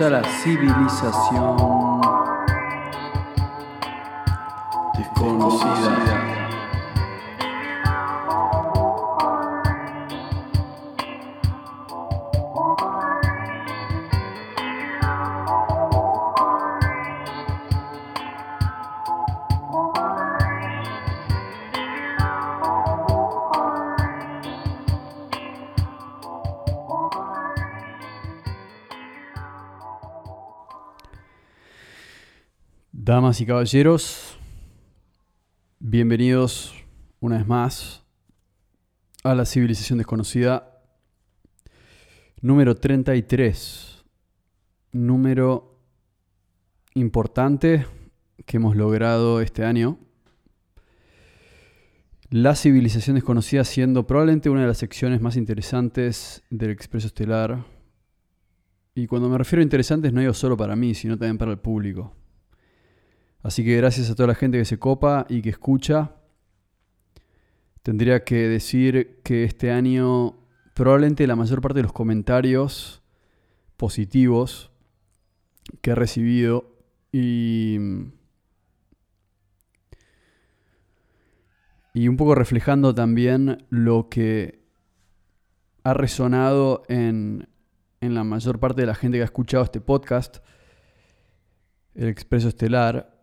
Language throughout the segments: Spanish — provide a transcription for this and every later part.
a la civilización Damas y caballeros, bienvenidos una vez más a la civilización desconocida número 33. Número importante que hemos logrado este año. La civilización desconocida siendo probablemente una de las secciones más interesantes del Expreso Estelar. Y cuando me refiero a interesantes no digo solo para mí, sino también para el público. Así que gracias a toda la gente que se copa y que escucha. Tendría que decir que este año probablemente la mayor parte de los comentarios positivos que he recibido y, y un poco reflejando también lo que ha resonado en, en la mayor parte de la gente que ha escuchado este podcast, el Expreso Estelar,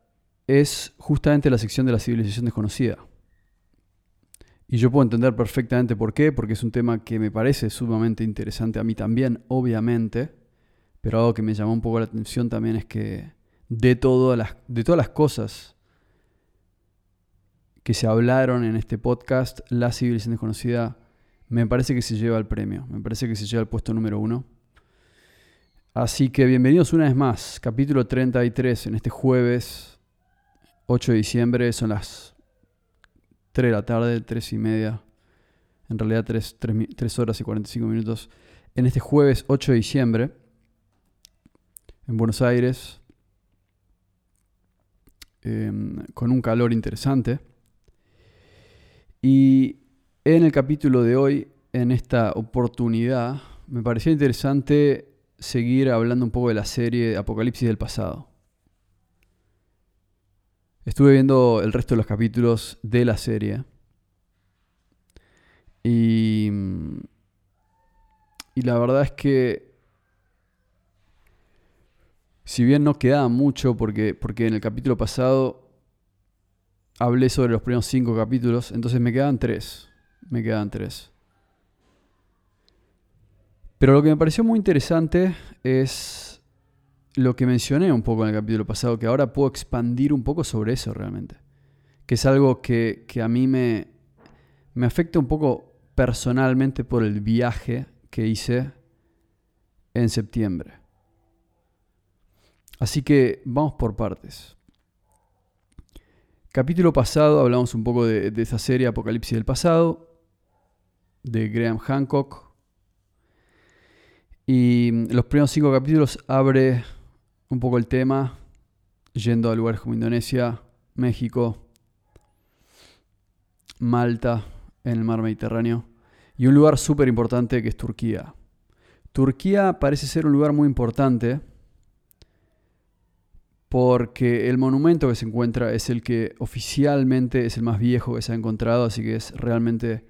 es justamente la sección de la civilización desconocida. Y yo puedo entender perfectamente por qué, porque es un tema que me parece sumamente interesante a mí también, obviamente, pero algo que me llamó un poco la atención también es que de, todas las, de todas las cosas que se hablaron en este podcast, la civilización desconocida me parece que se lleva el premio, me parece que se lleva el puesto número uno. Así que bienvenidos una vez más, capítulo 33 en este jueves 8 de diciembre, son las 3 de la tarde, 3 y media, en realidad 3, horas y 45 minutos, en este jueves 8 de diciembre, en Buenos Aires, em, con un calor interesante. Y en el capítulo de hoy, en esta oportunidad, me parecía interesante seguir hablando un poco de la serie Apocalipsis del pasado. Estuve viendo el resto de los capítulos de la serie. Y, y la verdad es que, si bien no quedaba mucho, porque, porque en el capítulo pasado hablé sobre los primeros cinco capítulos, entonces me quedan tres. Me quedan tres. Pero lo que me pareció muy interesante es lo que mencioné un poco en el capítulo pasado, que ahora puedo expandir un poco sobre eso realmente. Que es algo que, a mí me, me afecta un poco personalmente por el viaje que hice en septiembre. Así que vamos por partes. Capítulo pasado hablamos un poco de, de esa serie Apocalipsis del pasado, de Graham Hancock. Y los primeros cinco capítulos abre un poco el tema, yendo a lugares como Indonesia, México, Malta, en el mar Mediterráneo, y un lugar súper importante que es Turquía. Turquía parece ser un lugar muy importante porque el monumento que se encuentra es el que oficialmente es el más viejo que se ha encontrado, así que es realmente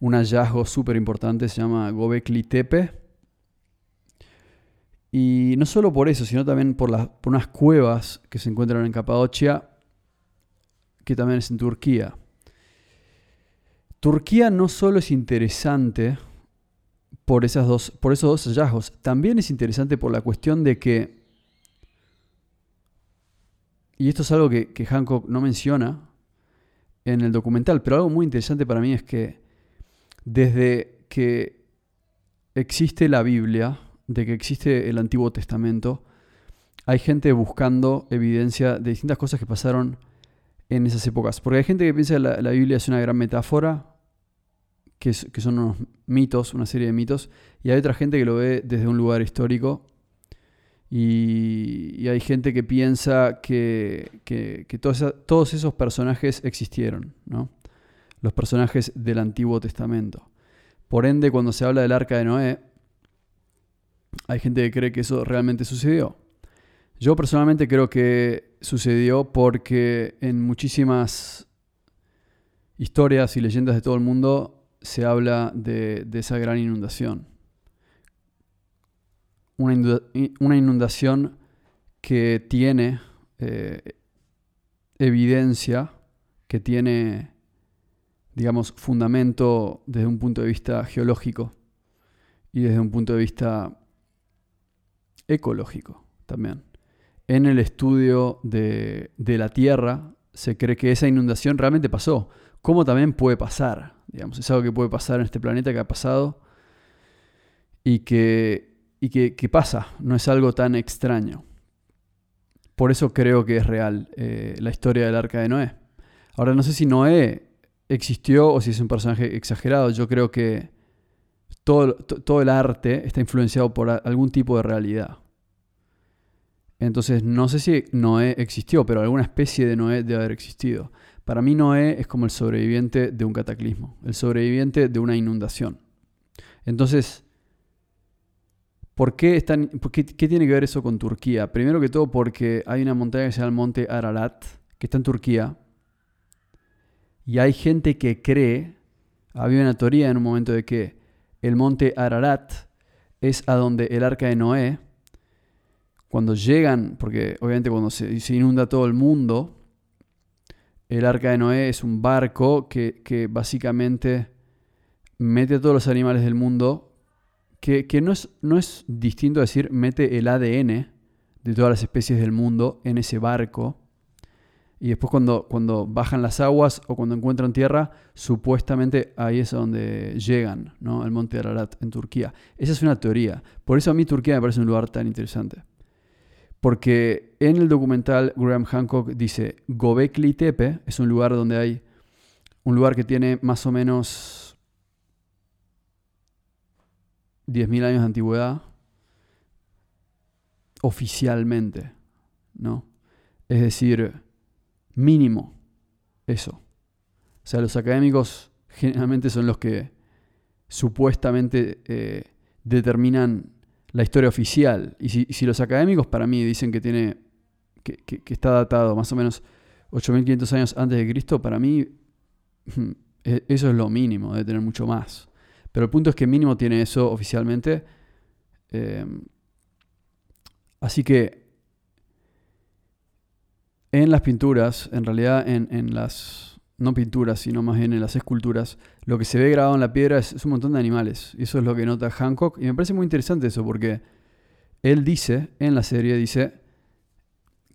un hallazgo súper importante, se llama Gobekli Tepe y no solo por eso, sino también por, por unas cuevas que se encuentran en Capadocia, que también es en Turquía. Turquía no solo es interesante por, esas dos, por esos dos hallazgos, también es interesante por la cuestión de que, y esto es algo que, que Hancock no menciona en el documental, pero algo muy interesante para mí es que desde que existe la Biblia, de que existe el Antiguo Testamento, hay gente buscando evidencia de distintas cosas que pasaron en esas épocas. Porque hay gente que piensa que la, Biblia es una gran metáfora, que, son unos mitos, una serie de mitos, y hay otra gente que lo ve desde un lugar histórico. Y, hay gente que piensa que, todos, todos, esos personajes existieron. ¿no? los personajes del Antiguo Testamento. Por ende, cuando se habla del arca de Noé, hay gente que cree que eso realmente sucedió. Yo personalmente creo que sucedió porque en muchísimas historias y leyendas de todo el mundo se habla de, esa gran inundación. Una, inundación que tiene eh, evidencia, que tiene, digamos, fundamento desde un punto de vista geológico y desde un punto de vista ecológico también en el estudio de, la Tierra se cree que esa inundación realmente pasó. ¿Cómo también puede pasar? Digamos, es algo que puede pasar en este planeta que ha pasado y que, y que, pasa, no es algo tan extraño. Por eso creo que es real eh, la historia del arca de Noé. Ahora no sé si Noé existió o si es un personaje exagerado. Yo creo que todo, todo el arte está influenciado por algún tipo de realidad. Entonces, no sé si Noé existió, pero alguna especie de Noé debe haber existido. Para mí Noé es como el sobreviviente de un cataclismo, el sobreviviente de una inundación. Entonces, ¿por qué, están, qué, tiene que ver eso con Turquía? Primero que todo porque hay una montaña que se llama el Monte Ararat, que está en Turquía, y hay gente que cree, había una teoría en un momento de que el Monte Ararat es a donde el arca de Noé, cuando llegan, porque obviamente cuando se, inunda todo el mundo, el arca de Noé es un barco que, básicamente mete a todos los animales del mundo, que, no, es, no es distinto a decir mete el ADN de todas las especies del mundo en ese barco. Y después cuando, cuando bajan las aguas o cuando encuentran tierra, supuestamente ahí es donde llegan, ¿no? El monte Ararat en Turquía. Esa es una teoría. Por eso a mí Turquía me parece un lugar tan interesante. Porque en el documental Graham Hancock dice, Gobekli Tepe es un lugar donde hay, un lugar que tiene más o menos 10.000 años de antigüedad, oficialmente, ¿no? Es decir, mínimo eso. O sea, los académicos generalmente son los que supuestamente eh, determinan la historia oficial. Y si, los académicos para mí dicen que tiene que, está datado más o menos 8500 años antes de Cristo, para mí e, eso es lo mínimo, debe tener mucho más. Pero el punto es que mínimo tiene eso oficialmente. Em, así que en las pinturas, en realidad en, en las no pinturas, sino más bien en las esculturas, lo que se ve grabado en la piedra es, un montón de animales. Y eso es lo que nota Hancock. Y me parece muy interesante eso, porque él dice, en la serie, dice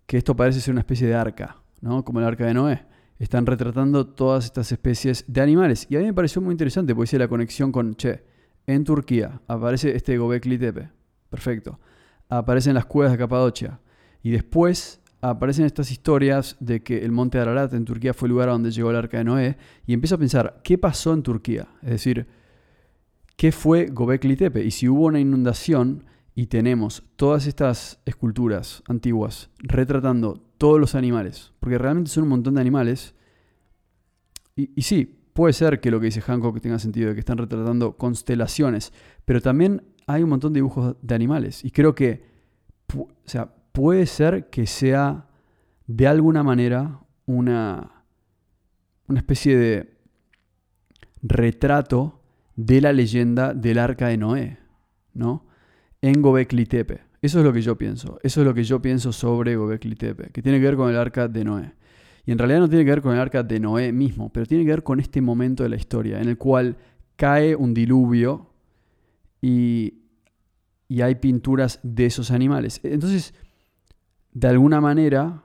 que esto parece ser una especie de arca, ¿no? Como el arca de Noé. Están retratando todas estas especies de animales. Y a mí me pareció muy interesante, porque dice la conexión con, che, en Turquía aparece este Gobekli Tepe. Perfecto. Aparecen las cuevas de Capadocia. Y después aparecen estas historias de que el monte Ararat en Turquía fue el lugar donde llegó el arca de Noé y empiezo a pensar, ¿qué pasó en Turquía? Es decir, ¿qué fue Gobekli Tepe? Y si hubo una inundación y tenemos todas estas esculturas antiguas retratando todos los animales, porque realmente son un montón de animales, y, y sí, puede ser que lo que dice Hancock tenga sentido, de que están retratando constelaciones, pero también hay un montón de dibujos de animales, y creo que, o sea, puede ser que sea de alguna manera una, una especie de retrato de la leyenda del arca de Noé, ¿no? En Gobekli Tepe. Eso es lo que yo pienso. Eso es lo que yo pienso sobre Gobekli Tepe, que tiene que ver con el arca de Noé. Y en realidad no tiene que ver con el arca de Noé mismo, pero tiene que ver con este momento de la historia en el cual cae un diluvio y, y hay pinturas de esos animales. Entonces, de alguna manera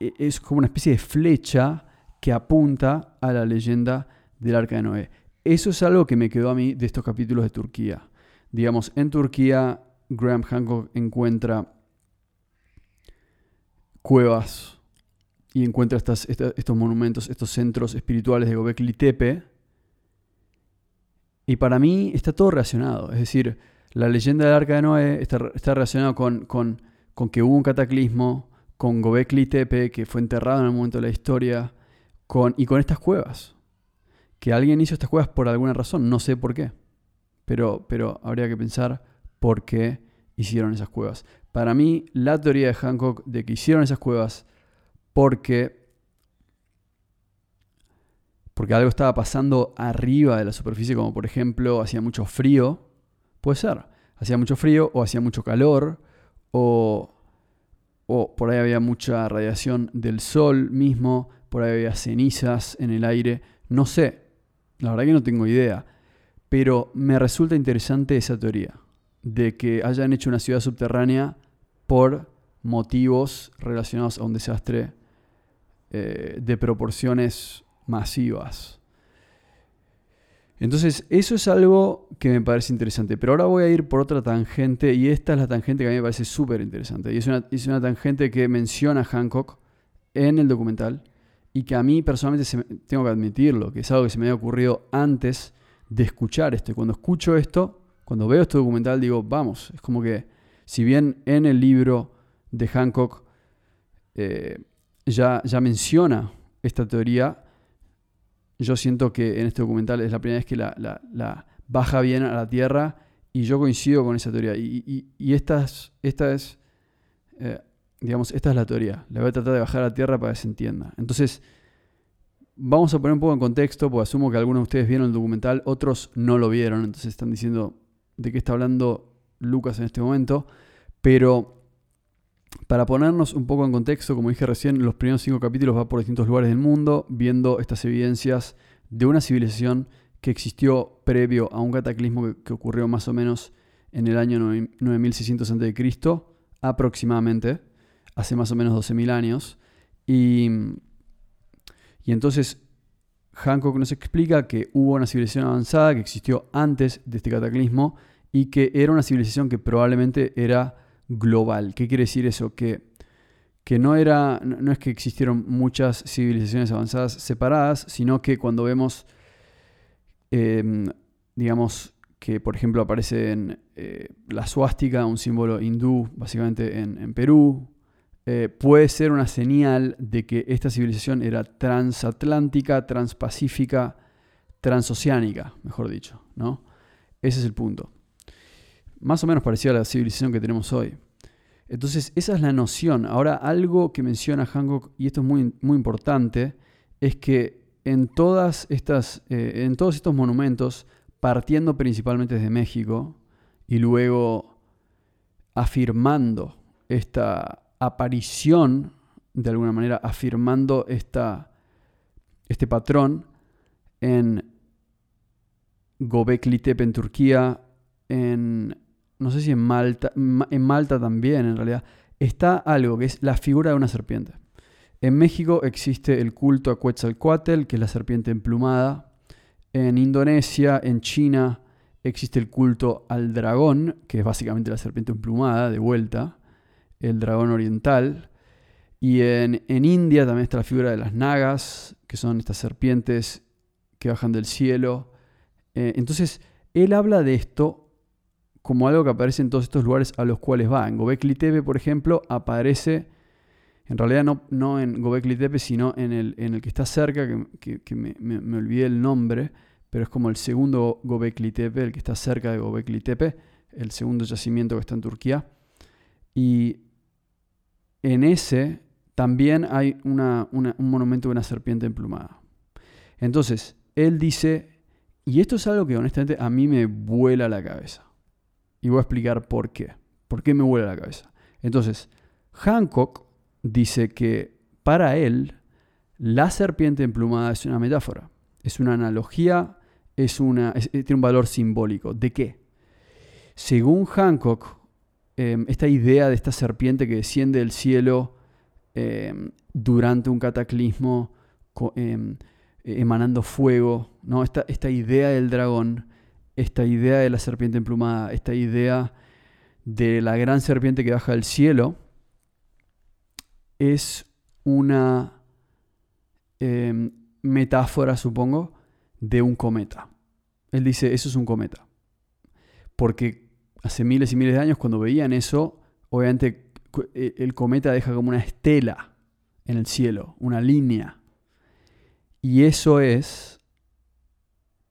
e, es como una especie de flecha que apunta a la leyenda del arca de Noé. Eso es algo que me quedó a mí de estos capítulos de Turquía. Digamos, en Turquía Graham Hancock encuentra cuevas y encuentra estos monumentos, estos centros espirituales de Gobekli Tepe. Y para mí está todo relacionado. Es decir, la leyenda del arca de Noé está, relacionada con, que hubo un cataclismo, con Gobekli Tepe, que fue enterrado en el momento de la historia, con, y con estas cuevas. Que alguien hizo estas cuevas por alguna razón, no sé por qué. Pero, pero habría que pensar por qué hicieron esas cuevas. Para mí, la teoría de Hancock de que hicieron esas cuevas porque, porque algo estaba pasando arriba de la superficie, como por ejemplo hacía mucho frío, puede ser. Hacía mucho frío o hacía mucho calor o, o por ahí había mucha radiación del sol mismo, por ahí había cenizas en el aire, no sé, la verdad que no tengo idea, pero me resulta interesante esa teoría de que hayan hecho una ciudad subterránea por motivos relacionados a un desastre eh, de proporciones masivas. Entonces, eso es algo que me parece interesante. Pero ahora voy a ir por otra tangente, y esta es la tangente que a mí me parece súper interesante. Y es una, es una, tangente que menciona Hancock en el documental, y que a mí personalmente tengo que admitirlo, que es algo que se me había ocurrido antes de escuchar esto. Y cuando escucho esto, cuando veo este documental, digo, vamos, es como que, si bien en el libro de Hancock eh, ya, ya menciona esta teoría, yo siento que en este documental es la primera vez que la, baja bien a la Tierra y yo coincido con esa teoría. Y, esta es, esta es eh, digamos, esta es la teoría. La voy a tratar de bajar a la Tierra para que se entienda. Entonces, vamos a poner un poco en contexto, porque asumo que algunos de ustedes vieron el documental, otros no lo vieron, entonces están diciendo de qué está hablando Lucas en este momento. Pero para ponernos un poco en contexto, como dije recién, los primeros cinco capítulos va por distintos lugares del mundo, viendo estas evidencias de una civilización que existió previo a un cataclismo que, ocurrió más o menos en el año 9600 a.C., aproximadamente, hace más o menos 12.000 años. Y, y entonces Hancock nos explica que hubo una civilización avanzada que existió antes de este cataclismo y que era una civilización que probablemente era global. ¿Qué quiere decir eso? Que, que no, era, no es que existieron muchas civilizaciones avanzadas separadas, sino que cuando vemos, em, digamos, que por ejemplo aparece en eh, la suástica, un símbolo hindú, básicamente en, Perú, eh, puede ser una señal de que esta civilización era transatlántica, transpacífica, transoceánica, mejor dicho, ¿no? Ese es el punto más o menos parecida a la civilización que tenemos hoy. Entonces, esa es la noción. Ahora, algo que menciona Hancock, y esto es muy, muy importante, es que en, todas estas, eh, en todos estos monumentos, partiendo principalmente desde México y luego afirmando esta aparición, de alguna manera, afirmando esta, este patrón en Gobekli Tepe en Turquía, en no sé si en Malta, en Malta también en realidad, está algo que es la figura de una serpiente. En México existe el culto a Quetzalcoatl, que es la serpiente emplumada. En Indonesia, en China, existe el culto al dragón, que es básicamente la serpiente emplumada, de vuelta, el dragón oriental. Y en, India también está la figura de las nagas, que son estas serpientes que bajan del cielo. Eh, entonces, él habla de esto como algo que aparece en todos estos lugares a los cuales va. En Gobekli Tepe, por ejemplo, aparece, en realidad no, en Gobekli Tepe, sino en el, que está cerca, que, me, me, olvidé el nombre, pero es como el segundo Gobekli Tepe, el que está cerca de Gobekli Tepe, el segundo yacimiento que está en Turquía. Y en ese también hay un monumento de una serpiente emplumada. Entonces, él dice, y esto es algo que honestamente a mí me vuela la cabeza. Y voy a explicar por qué. ¿Por qué me vuela la cabeza? Entonces, Hancock dice que para él la serpiente emplumada es una metáfora, es una analogía, es una, tiene un valor simbólico. ¿De qué? Según Hancock, em, esta idea de esta serpiente que desciende del cielo em, durante un cataclismo, em, emanando fuego, ¿no? esta, esta idea del dragón esta idea de la serpiente emplumada, esta idea de la gran serpiente que baja del cielo, es una em, metáfora, supongo, de un cometa. Él dice, eso es un cometa. Porque hace miles y miles de años cuando veían eso, obviamente e, el cometa deja como una estela en el cielo, una línea. Y eso es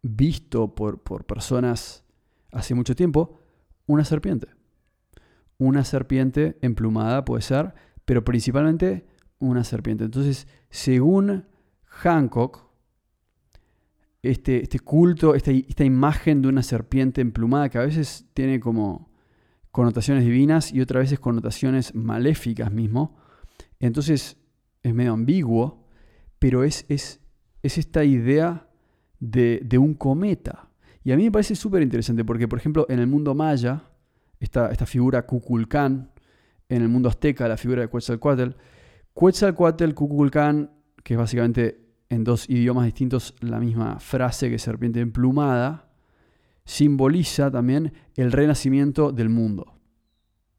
visto por, por personas hace mucho tiempo una serpiente. Una serpiente emplumada puede ser, pero principalmente una serpiente. Entonces, según Hancock, este, este culto, esta, esta, imagen de una serpiente emplumada que a veces tiene como connotaciones divinas y otras veces connotaciones maléficas mismo, entonces es medio ambiguo, pero es, es, es esta idea de, un cometa. Y a mí me parece súper interesante porque, por ejemplo, en el mundo maya, esta, esta figura Kukulcán, en el mundo azteca, la figura de Quetzalcoatl, Quetzalcoatl, Kukulcán, que es básicamente en dos idiomas distintos la misma frase que serpiente emplumada, simboliza también el renacimiento del mundo.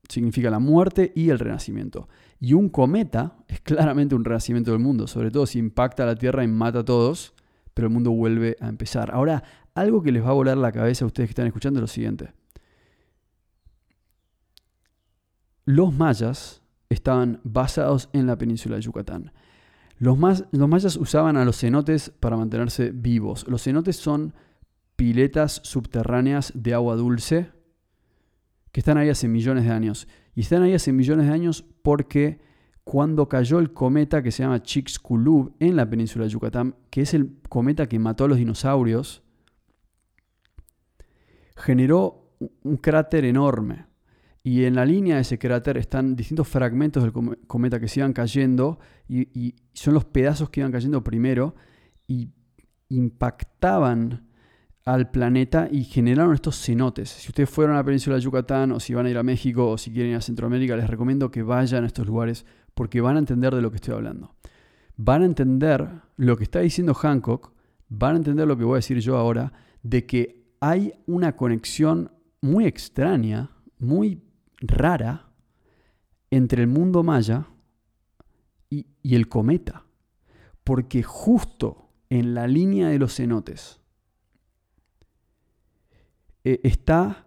Significa la muerte y el renacimiento. Y un cometa es claramente un renacimiento del mundo, sobre todo si impacta la Tierra y mata a todos, pero el mundo vuelve a empezar. Ahora, algo que les va a volar la cabeza a ustedes que están escuchando es lo siguiente. Los mayas estaban basados en la península de Yucatán. Los, mayas usaban a los cenotes para mantenerse vivos. Los cenotes son piletas subterráneas de agua dulce que están ahí hace millones de años. Y están ahí hace millones de años porque cuando cayó el cometa que se llama Chicxulub en la península de Yucatán, que es el cometa que mató a los dinosaurios, generó un cráter enorme. Y en la línea de ese cráter están distintos fragmentos del cometa que se iban cayendo y, son los pedazos que iban cayendo primero y impactaban al planeta y generaron estos cenotes. Si ustedes fueron a la península de Yucatán o si van a ir a México o si quieren ir a Centroamérica, les recomiendo que vayan a estos lugares porque van a entender de lo que estoy hablando. Van a entender lo que está diciendo Hancock, van a entender lo que voy a decir yo ahora, de que hay una conexión muy extraña, muy rara entre el mundo maya y, el cometa. Porque justo en la línea de los cenotes eh, está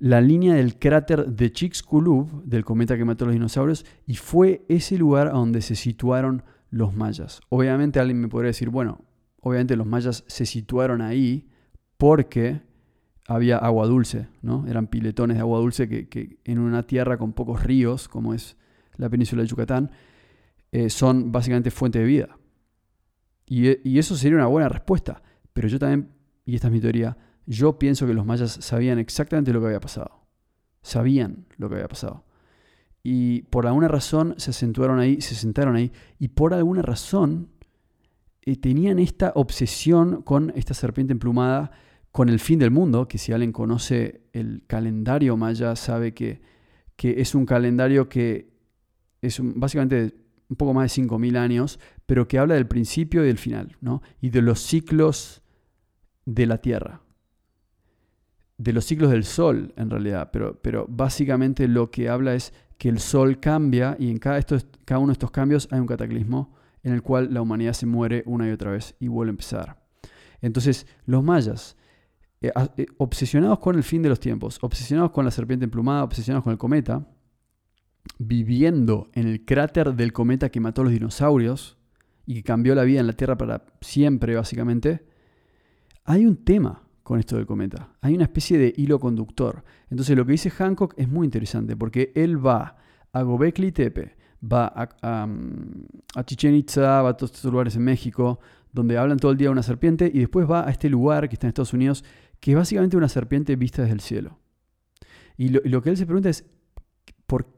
la línea del cráter de Chicxulub, del cometa que mató a los dinosaurios, y fue ese lugar a donde se situaron los mayas. Obviamente alguien me podría decir, bueno, obviamente los mayas se situaron ahí porque había agua dulce, ¿no? Eran piletones de agua dulce que, en una tierra con pocos ríos, como es la península de Yucatán, eh, son básicamente fuente de vida. Y, eso sería una buena respuesta. Pero yo también, y esta es mi teoría, yo pienso que los mayas sabían exactamente lo que había pasado. Sabían lo que había pasado. Y por alguna razón se acentuaron ahí, se sentaron ahí, y por alguna razón eh, tenían esta obsesión con esta serpiente emplumada con el fin del mundo, que si alguien conoce el calendario maya sabe que, es un calendario que es básicamente un poco más de 5.000 años, pero que habla del principio y del final, ¿no? y de los ciclos de la Tierra, de los ciclos del Sol en realidad, pero, pero básicamente lo que habla es que el Sol cambia y en cada, estos, cada uno de estos cambios hay un cataclismo en el cual la humanidad se muere una y otra vez y vuelve a empezar. Entonces, los mayas eh, eh, obsesionados con el fin de los tiempos, obsesionados con la serpiente emplumada, obsesionados con el cometa, viviendo en el cráter del cometa que mató a los dinosaurios y que cambió la vida en la Tierra para siempre, básicamente, hay un tema con esto del cometa. Hay una especie de hilo conductor. Entonces lo que dice Hancock es muy interesante porque él va a Gobekli Tepe, va a, a, a Chichen Itza, va a todos estos lugares en México, donde hablan todo el día de una serpiente, y después va a este lugar que está en Estados Unidos, que es básicamente una serpiente vista desde el cielo. Y lo, que él se pregunta es, por,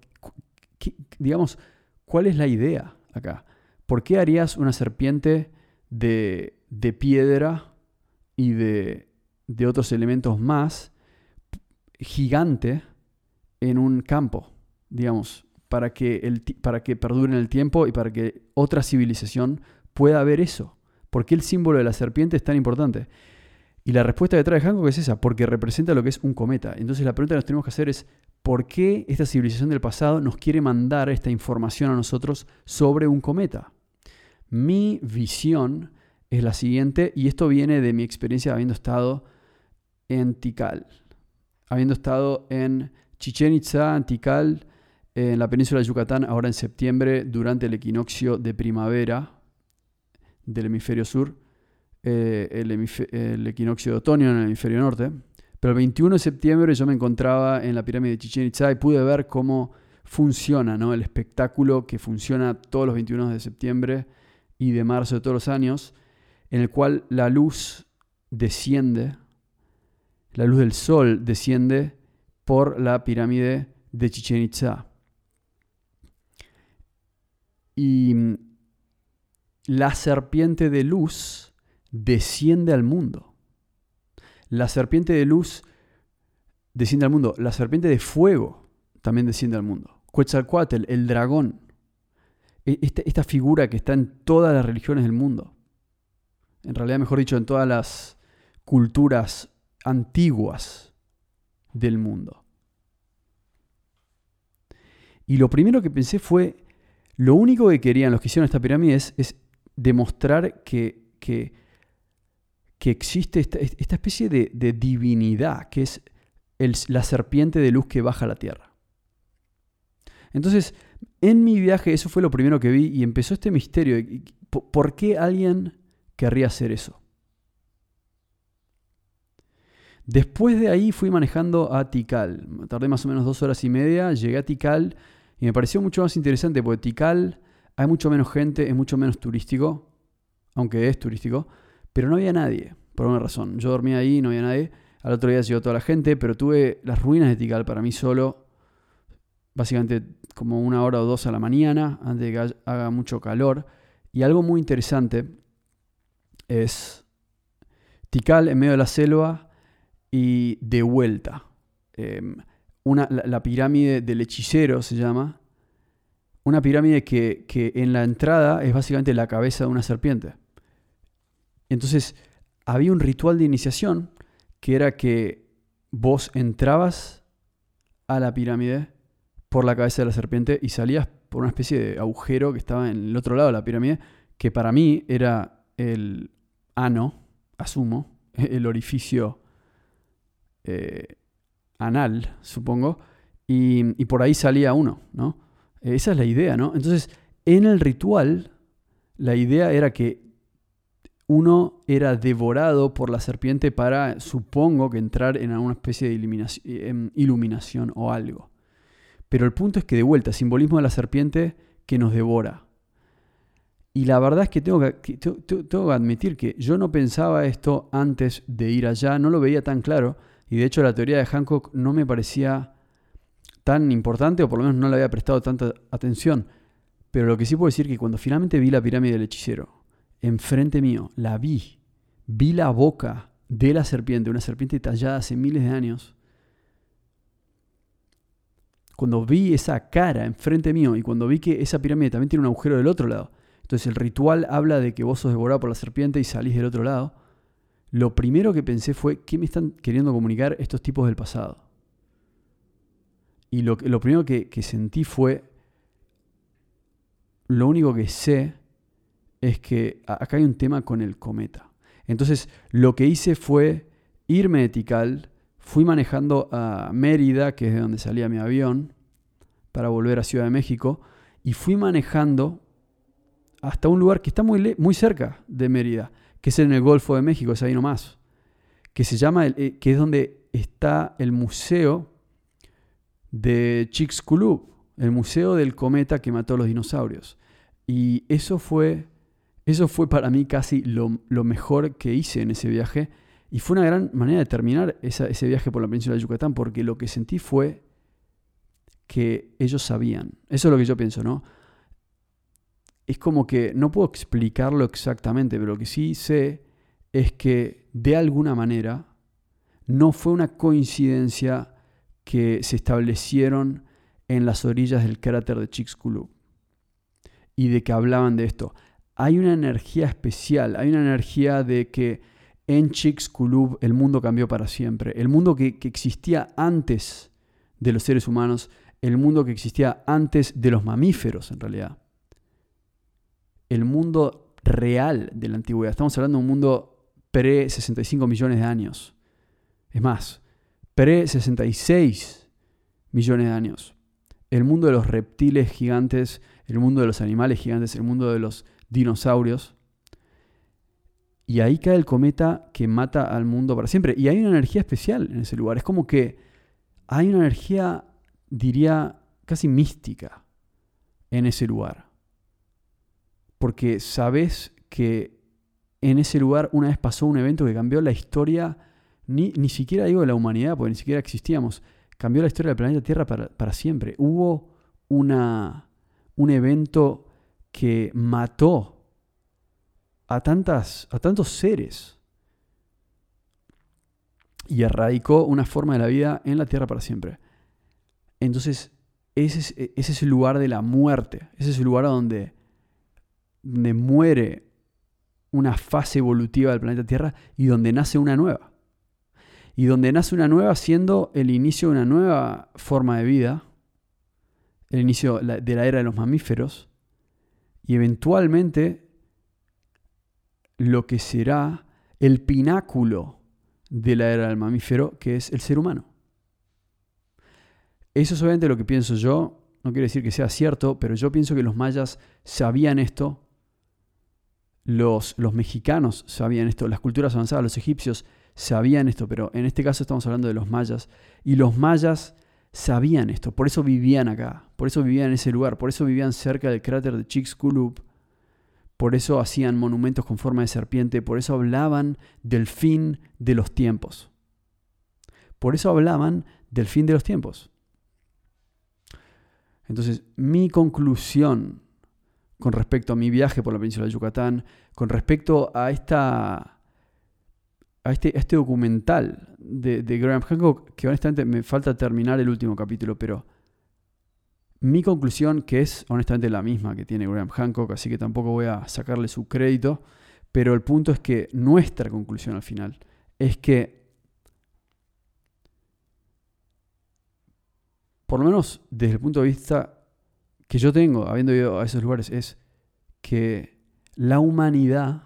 digamos, ¿cuál es la idea acá? ¿Por qué harías una serpiente de, piedra y de, otros elementos más gigante en un campo, digamos, para que, el, para que perdure en el tiempo y para que otra civilización pueda ver eso? ¿Por qué el símbolo de la serpiente es tan importante? Y la respuesta detrás de Hancock es esa, porque representa lo que es un cometa. Entonces la pregunta que nos tenemos que hacer es, ¿por qué esta civilización del pasado nos quiere mandar esta información a nosotros sobre un cometa? Mi visión es la siguiente, y esto viene de mi experiencia habiendo estado en Tikal, habiendo estado en Chichen Itza, en Tikal, en la península de Yucatán, ahora en septiembre, durante el equinoccio de primavera del hemisferio sur eh, el, equinoccio de otoño en el hemisferio norte. Pero el 21 de septiembre yo me encontraba en la pirámide de Chichen Itza y pude ver cómo funciona ¿no? el espectáculo que funciona todos los 21 de septiembre y de marzo de todos los años, en el cual la luz desciende, la luz del sol desciende por la pirámide de Chichen Itza. Y la serpiente de luz desciende al mundo. La serpiente de luz desciende al mundo. La serpiente de fuego también desciende al mundo. Quetzalcoatl, el dragón. E, esta, esta, figura que está en todas las religiones del mundo. En realidad, mejor dicho, en todas las culturas antiguas del mundo. Y lo primero que pensé fue, lo único que querían los que hicieron esta pirámide es, demostrar que, que, existe esta, especie de, divinidad, que es la serpiente de luz que baja a la tierra. Entonces, en mi viaje eso fue lo primero que vi y empezó este misterio. ¿Por qué alguien querría hacer eso? Después de ahí fui manejando a Tikal. Tardé más o menos dos horas y media, llegué a Tikal y me pareció mucho más interesante porque Tikal hay mucho menos gente, es mucho menos turístico, aunque es turístico, pero no había nadie, por una razón. Yo dormía ahí, no había nadie. Al otro día llegó toda la gente, pero tuve las ruinas de Tikal para mí solo, básicamente como una hora o dos a la mañana, antes de que haga mucho calor. Y algo muy interesante es Tikal en medio de la selva y de vuelta. Em, una, la, pirámide del hechicero se llama. Una pirámide que, que, en la entrada es básicamente la cabeza de una serpiente. Entonces había un ritual de iniciación que era que vos entrabas a la pirámide por la cabeza de la serpiente y salías por una especie de agujero que estaba en el otro lado de la pirámide, que para mí era el ano, asumo, el orificio eh, anal, supongo, y, por ahí salía uno, ¿no? Esa es la idea, ¿no? Entonces, en el ritual, la idea era que uno era devorado por la serpiente para, supongo, que entrar en alguna especie de iluminación o algo. Pero el punto es que de vuelta, simbolismo de la serpiente que nos devora. Y la verdad es que tengo que, tengo que admitir que yo no pensaba esto antes de ir allá, no lo veía tan claro, y de hecho la teoría de Hancock no me parecía tan importante, o por lo menos no le había prestado tanta atención. Pero lo que sí puedo decir es que cuando finalmente vi la pirámide del hechicero, enfrente mío, la vi, vi la boca de la serpiente, una serpiente tallada hace miles de años. Cuando vi esa cara enfrente mío y cuando vi que esa pirámide también tiene un agujero del otro lado, entonces el ritual habla de que vos sos devorado por la serpiente y salís del otro lado lo primero que pensé fue, ¿qué me están queriendo comunicar estos tipos del pasado? Y lo, primero que, sentí fue, lo único que sé es que acá hay un tema con el cometa. Entonces, lo que hice fue irme de Tikal, fui manejando a Mérida, que es de donde salía mi avión, para volver a Ciudad de México, y fui manejando hasta un lugar que está muy, muy cerca de Mérida, que es en el Golfo de México, es ahí nomás, que se llama, eh, que es donde está el museo de Chicxulub, el museo del cometa que mató a los dinosaurios. Y eso fue, eso fue para mí casi lo, mejor que hice en ese viaje. Y fue una gran manera de terminar ese viaje por la península de Yucatán, porque lo que sentí fue que ellos sabían. Eso es lo que yo pienso, ¿no? Es como que no puedo explicarlo exactamente, pero lo que sí sé es que de alguna manera no fue una coincidencia que se establecieron en las orillas del cráter de Chicxulub y de que hablaban de esto. Hay una energía especial, hay una energía de que en Chicxulub el mundo cambió para siempre. El mundo que, que existía antes de los seres humanos, el mundo que existía antes de los mamíferos en realidad el mundo real de la antigüedad. Estamos hablando de un mundo pre-65 millones de años. Es más, pre-66 millones de años. El mundo de los reptiles gigantes, el mundo de los animales gigantes, el mundo de los dinosaurios. Y ahí cae el cometa que mata al mundo para siempre. Y hay una energía especial en ese lugar. Es como que hay una energía, diría, casi mística en ese lugar. Porque sabes que en ese lugar una vez pasó un evento que cambió la historia, ni, ni siquiera digo de la humanidad, porque ni siquiera existíamos, cambió la historia del planeta Tierra para, para siempre. Hubo una, un evento que mató a, tantas, a tantos seres y erradicó una forma de la vida en la Tierra para siempre. Entonces, ese es, ese es el lugar de la muerte, ese es el lugar donde, donde muere una fase evolutiva del planeta Tierra y donde nace una nueva. Y donde nace una nueva siendo el inicio de una nueva forma de vida, el inicio de la era de los mamíferos, y eventualmente lo que será el pináculo de la era del mamífero, que es el ser humano. Eso es obviamente lo que pienso yo, no quiere decir que sea cierto, pero yo pienso que los mayas sabían esto, los, los mexicanos sabían esto, las culturas avanzadas, los egipcios sabían esto, pero en este caso estamos hablando de los mayas, y los mayas sabían esto, por eso vivían acá, por eso vivían en ese lugar, por eso vivían cerca del cráter de Chicxulub, por eso hacían monumentos con forma de serpiente, por eso hablaban del fin de los tiempos. Por eso hablaban del fin de los tiempos. Entonces, mi conclusión con respecto a mi viaje por la península de Yucatán, con respecto a esta a este, este documental de, de, Graham Hancock, que honestamente me falta terminar el último capítulo, pero mi conclusión, que es honestamente la misma que tiene Graham Hancock, así que tampoco voy a sacarle su crédito, pero el punto es que nuestra conclusión al final es que, por lo menos desde el punto de vista que yo tengo, habiendo ido a esos lugares, es que la humanidad,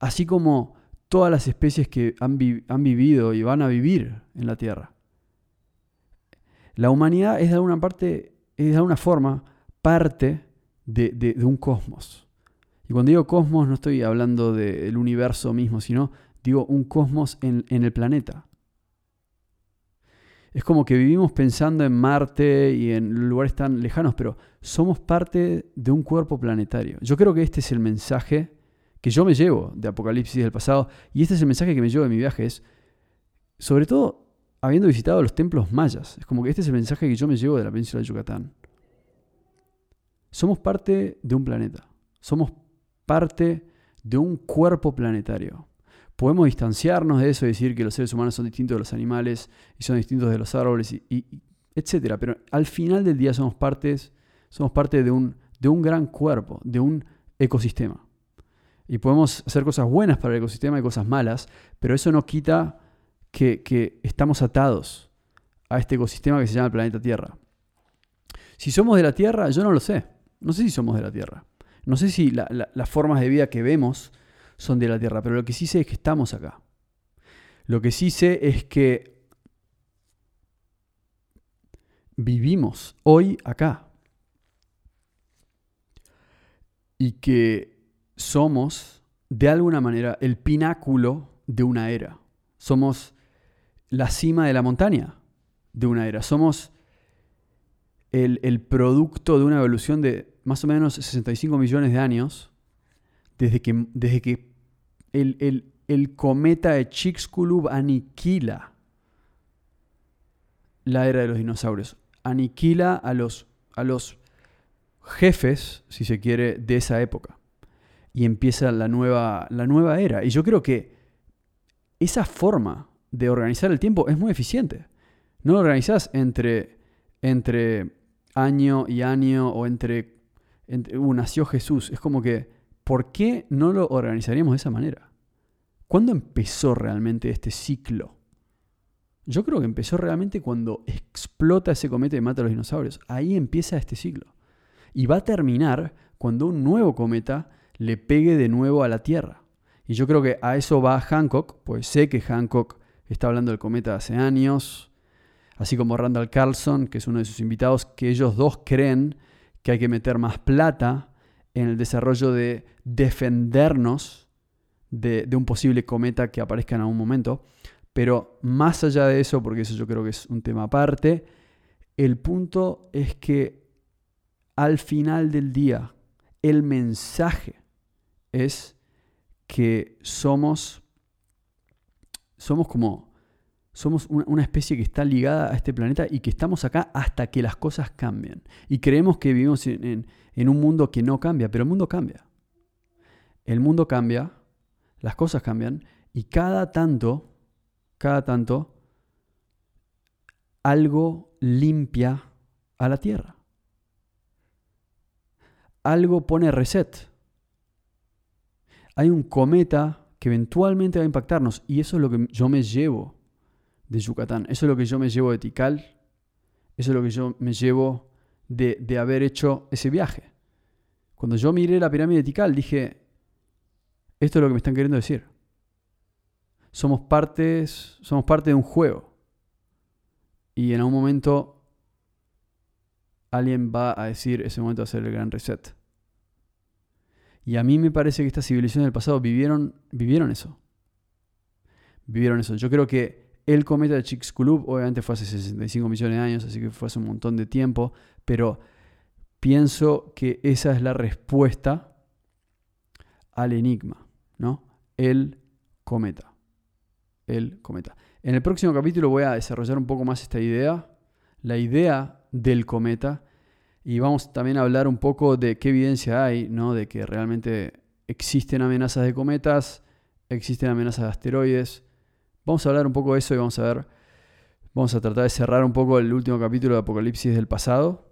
así como todas las especies que han, vivido y van a vivir en la Tierra. La humanidad es de alguna parte, es de alguna forma, parte de, un cosmos. Y cuando digo cosmos no estoy hablando del universo mismo, sino digo un cosmos en, en el planeta. Es como que vivimos pensando en Marte y en lugares tan lejanos, pero somos parte de un cuerpo planetario. Yo creo que este es el mensaje que yo me llevo de Apocalipsis del pasado. Y este es el mensaje que me llevo de mi viaje. Es, sobre todo, habiendo visitado los templos mayas. Es como que este es el mensaje que yo me llevo de la península de Yucatán. Somos parte de un planeta. Somos parte de un cuerpo planetario. Podemos distanciarnos de eso y decir que los seres humanos son distintos de los animales y son distintos de los árboles, y, etc. Pero al final del día somos, partes, somos parte de un, de un gran cuerpo, de un ecosistema. Y podemos hacer cosas buenas para el ecosistema y cosas malas, pero eso no quita que, estamos atados a este ecosistema que se llama el planeta Tierra. Si somos de la Tierra, yo no lo sé. No sé si somos de la Tierra. No sé si las formas de vida que vemos son de la Tierra, pero lo que sí sé es que estamos acá. Lo que sí sé es que vivimos hoy acá. Y que somos, de alguna manera, el pináculo de una era. Somos la cima de la montaña de una era. Somos el, producto de una evolución de más o menos 65 millones de años desde que, desde que el, el cometa de Chicxulub aniquila la era de los dinosaurios. Aniquila a los, a los jefes, si se quiere, de esa época y empieza la nueva, la nueva era. Y yo creo que esa forma de organizar el tiempo es muy eficiente. No lo organizás entre, entre año y año o entre, entre uh, nació Jesús. Es como que, ¿por qué no lo organizaríamos de esa manera? ¿Cuándo empezó realmente este ciclo? Yo creo que empezó realmente cuando explota ese cometa y mata a los dinosaurios. Ahí empieza este ciclo. Y va a terminar cuando un nuevo cometa le pegue de nuevo a la Tierra. Y yo creo que a eso va Hancock, pues sé que Hancock está hablando del cometa hace años, así como Randall Carlson, que es uno de sus invitados, que ellos dos creen que hay que meter más plata en el desarrollo de defendernos de, un posible cometa que aparezca en algún momento. Pero más allá de eso, porque eso yo creo que es un tema aparte, el punto es que al final del día el mensaje es que somos, somos como, somos una especie que está ligada a este planeta y que estamos acá hasta que las cosas cambien. Y creemos que vivimos en, en un mundo que no cambia, pero el mundo cambia. El mundo cambia, las cosas cambian y cada tanto, cada tanto, algo limpia a la Tierra. Algo pone reset. Hay un cometa que eventualmente va a impactarnos y eso es lo que yo me llevo de Yucatán. Eso es lo que yo me llevo de Tikal. Eso es lo que yo me llevo de, de haber hecho ese viaje. Cuando yo miré la pirámide de Tikal dije, esto es lo que me están queriendo decir. Somos, partes, somos parte de un juego. Y en algún momento alguien va a decir, ese momento va a ser el gran reset. Y a mí me parece que estas civilizaciones del pasado vivieron, vivieron eso. Vivieron eso. Yo creo que el cometa de Chicxulub obviamente fue hace 65 millones de años, así que fue hace un montón de tiempo, pero pienso que esa es la respuesta al enigma. ¿no? El cometa. El cometa. En el próximo capítulo voy a desarrollar un poco más esta idea, la idea del cometa, y vamos también a hablar un poco de qué evidencia hay, ¿no? De que realmente existen amenazas de cometas, existen amenazas de asteroides. Vamos a hablar un poco de eso y vamos a ver, vamos a tratar de cerrar un poco el último capítulo de Apocalipsis del pasado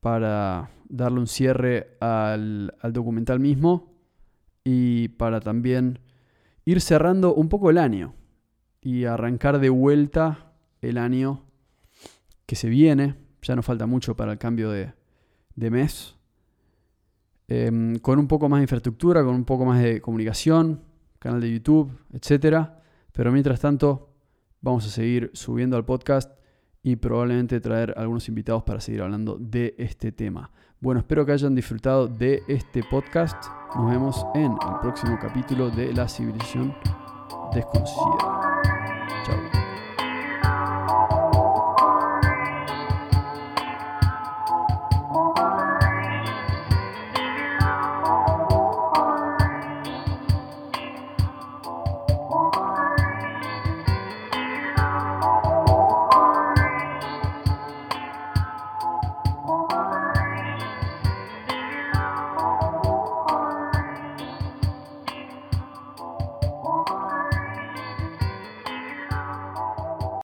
para darle un cierre al, al documental mismo y para también ir cerrando un poco el año y arrancar de vuelta el año que se viene. Ya no falta mucho para el cambio de, mes. Em, con un poco más de infraestructura, con un poco más de comunicación, canal de YouTube, etc. Pero mientras tanto, vamos a seguir subiendo al podcast y probablemente traer algunos invitados para seguir hablando de este tema. Bueno, espero que hayan disfrutado de este podcast. Nos vemos en el próximo capítulo de La civilización desconocida. Chao.